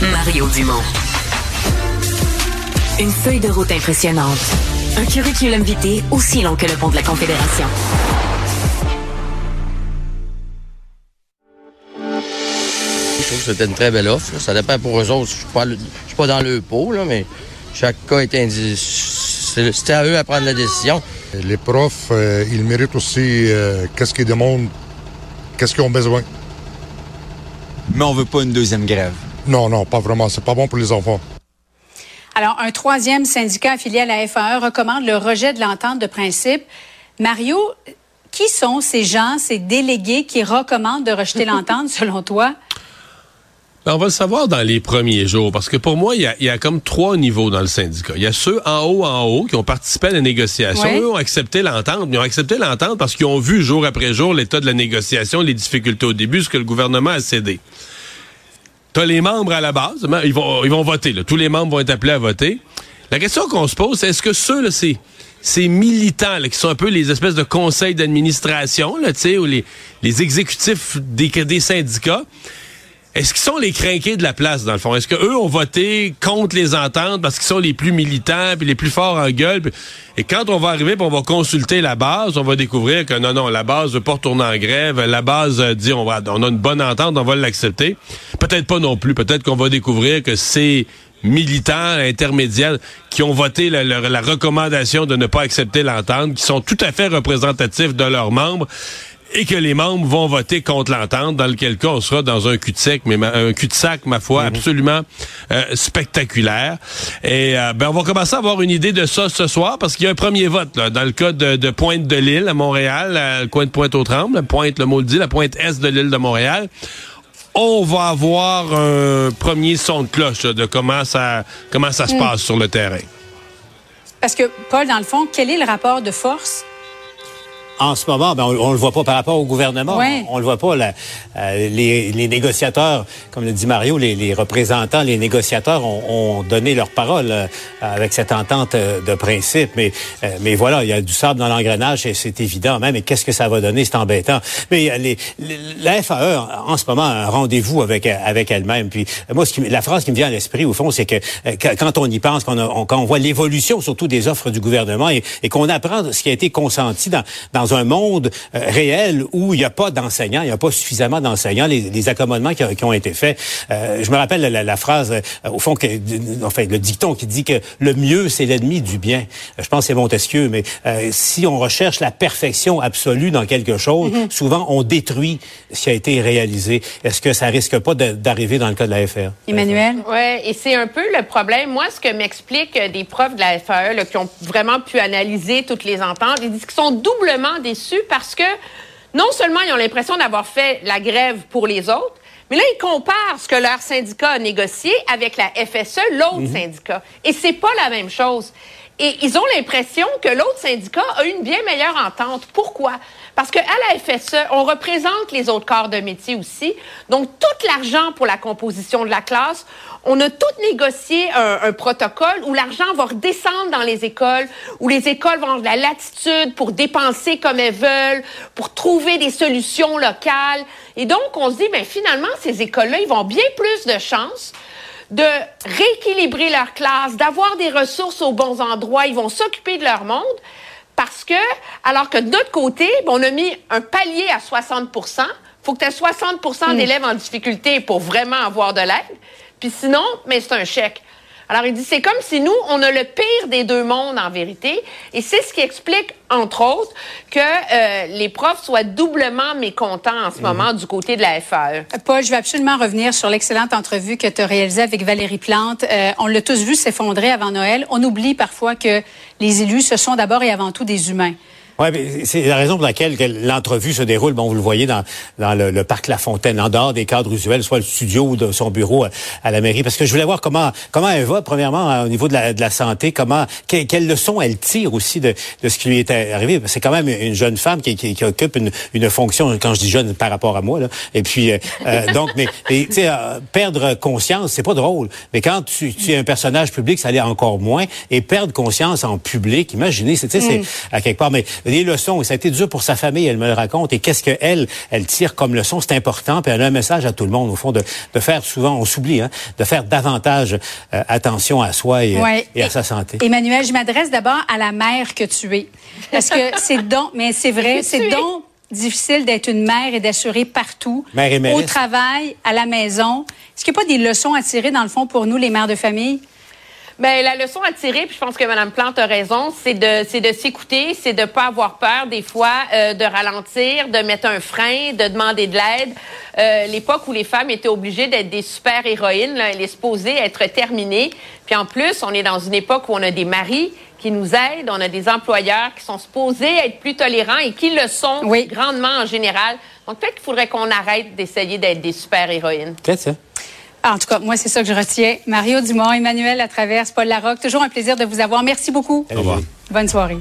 Mario Dumont. Une feuille de route impressionnante. Un curriculum vitae aussi long que le pont de la Confédération. Je trouve que c'était une très belle offre. Ça dépend pour eux autres. Je ne suis, pas dans le pot, là, mais chaque cas est individuel. C'était à eux à prendre la décision. Les profs, euh, ils méritent aussi euh, qu'est-ce qu'ils demandent, qu'est-ce qu'ils ont besoin. Mais on veut pas une deuxième grève. Non, non, pas vraiment. C'est pas bon pour les enfants. Alors, un troisième syndicat affilié à la FAE recommande le rejet de l'entente de principe. Mario, qui sont ces gens, ces délégués qui recommandent de rejeter l'entente, selon toi? Ben, on va le savoir dans les premiers jours, parce que pour moi, il y a, comme trois niveaux dans le syndicat. Il y a ceux en haut, en haut, qui ont participé à la négociation. Eux ont accepté l'entente, mais ils ont accepté l'entente parce qu'ils ont vu jour après jour l'état de la négociation, les difficultés au début, ce que le gouvernement a cédé. T'as les membres à la base, ils vont, ils vont voter. Tous les membres vont être appelés à voter. La question qu'on se pose, c'est est-ce que ceux, là, c'est ces militants qui sont un peu les espèces de conseils d'administration, là, ou les, les exécutifs des, des syndicats, est-ce qu'ils sont les crinqués de la place, dans le fond? Est-ce qu'eux ont voté contre les ententes parce qu'ils sont les plus militants puis les plus forts en gueule? Et quand on va arriver on va consulter la base, on va découvrir que non, non, la base veut pas retourner en grève. La base dit on va, on a une bonne entente, on va l'accepter. Peut-être pas non plus. Peut-être qu'on va découvrir que ces militants intermédiaires qui ont voté la, la recommandation de ne pas accepter l'entente, qui sont tout à fait représentatifs de leurs membres, et que les membres vont voter contre l'entente, dans lequel cas on sera dans un cul-de-sac, mais un cul-de-sac, ma foi, mhm. absolument euh, spectaculaire. Et euh, ben on va commencer à avoir une idée de ça ce soir, parce qu'il y a un premier vote là, dans le cas de, Pointe de l'île à Montréal, le coin de Pointe-aux-Trembles, Pointe, le mot le dit, la pointe est de l'île de Montréal. On va avoir un premier son de cloche de comment ça comment ça se mm. passe sur le terrain. Parce que, Paul, dans le fond, quel est le rapport de force en ce moment, ben, on, ne le voit pas par rapport au gouvernement. On, le voit pas. Euh, les, négociateurs, comme le dit Mario, les, représentants, les négociateurs ont, donné leur parole euh, avec cette entente euh, de principe. Mais, mais voilà, il y a du sable dans l'engrenage et c'est évident même. Et qu'est-ce que ça va donner? C'est embêtant. Mais les, la FAE, en ce moment, a un rendez-vous avec avec elle-même. Puis moi, ce qui, la phrase qui me vient à l'esprit, au fond, c'est que quand on y pense, quand on, quand on voit l'évolution, surtout des offres du gouvernement, et, qu'on apprend ce qui a été consenti dans, dans un monde euh, réel où il n'y a pas d'enseignants, il n'y a pas suffisamment d'enseignants, les, accommodements qui, ont été faits. Euh, je me rappelle la, phrase, euh, au fond, que, enfin, le dicton qui dit que le mieux, c'est l'ennemi du bien. Je pense que c'est Montesquieu, mais si on recherche la perfection absolue dans quelque chose, mm-hmm. souvent on détruit ce qui a été réalisé. Est-ce que ça risque pas d'arriver dans le cas de la FR? Emmanuel? Oui, et c'est un peu le problème. Moi, ce que m'expliquent des profs de la FAE qui ont vraiment pu analyser toutes les ententes, ils disent qu'ils sont doublement déçus parce que non seulement ils ont l'impression d'avoir fait la grève pour les autres, mais là, ils comparent ce que leur syndicat a négocié avec la FSE, l'autre mhm. syndicat. Et c'est pas la même chose. Et ils ont l'impression que l'autre syndicat a une bien meilleure entente. Pourquoi? Parce qu'à la FSE, on représente les autres corps de métier aussi. Donc, tout l'argent pour la composition de la classe, on a tout négocié un, protocole où l'argent va redescendre dans les écoles, où les écoles vont avoir de la latitude pour dépenser comme elles veulent, pour trouver des solutions locales. Et donc, on se dit, ben finalement, ces écoles-là, ils vont bien plus de chances de rééquilibrer leur classe, d'avoir des ressources aux bons endroits, ils vont s'occuper de leur monde. Parce que, alors que de notre côté, ben, on a mis un palier à 60% faut que tu aies 60% hmm. d'élèves en difficulté pour vraiment avoir de l'aide. Puis sinon, mais c'est un chèque. Alors, il dit, c'est comme si nous, on a le pire des deux mondes en vérité. Et c'est ce qui explique, entre autres, que euh, les profs soient doublement mécontents en ce moment du côté de la FAE. Paul, je vais absolument revenir sur l'excellente entrevue que tu as réalisée avec Valérie Plante. Euh, on l'a tous vu s'effondrer avant Noël. On oublie parfois que les élus, ce sont d'abord et avant tout des humains. Oui, c'est la raison pour laquelle l'entrevue se déroule. Bon, vous le voyez dans, dans le, parc La Fontaine, en dehors des cadres usuels, soit le studio ou de son bureau à, la mairie. Parce que je voulais voir comment comment elle va, premièrement, au niveau de la, de la santé, comment quelle, quelle leçon elle tire aussi de, de ce qui lui est arrivé. C'est quand même une jeune femme qui, qui, qui, occupe une, une fonction, quand je dis jeune, par rapport à moi. Là. Et puis, euh, euh donc, mais tu sais, euh, perdre conscience, c'est pas drôle. Mais quand tu, tu, es un personnage public, ça l'est encore moins. Et perdre conscience en public, imaginez, c'est mm. à quelque part. Mais les leçons, et ça a été dur pour sa famille, elle me le raconte, et qu'est-ce qu'elle, elle tire comme leçon, c'est important, puis elle a un message à tout le monde, au fond, de, de faire souvent, on s'oublie, hein, de faire davantage euh, attention à soi et, et, à sa santé. Emmanuel, je m'adresse d'abord à la mère que tu es, parce que c'est donc, mais c'est vrai, c'est donc difficile d'être une mère et d'assurer partout, au travail, à la maison. Est-ce qu'il n'y a pas des leçons à tirer, dans le fond, pour nous, les mères de famille? Bien, la leçon à tirer, puis je pense que Mme Plante a raison, c'est de, c'est de s'écouter, c'est de pas avoir peur des fois euh, de ralentir, de mettre un frein, de demander de l'aide. Euh, l'époque où les femmes étaient obligées d'être des super héroïnes, là, elle est supposée être terminée. Puis en plus, on est dans une époque où on a des maris qui nous aident, on a des employeurs qui sont supposés être plus tolérants et qui le sont grandement en général. Donc peut-être qu'il faudrait qu'on arrête d'essayer d'être des super héroïnes. Peut-être ça. En tout cas, moi, c'est ça que je retiens. Mario Dumont, Emmanuel Latraverse, Paul Larocque, toujours un plaisir de vous avoir. Merci beaucoup. Au revoir. Bonne soirée.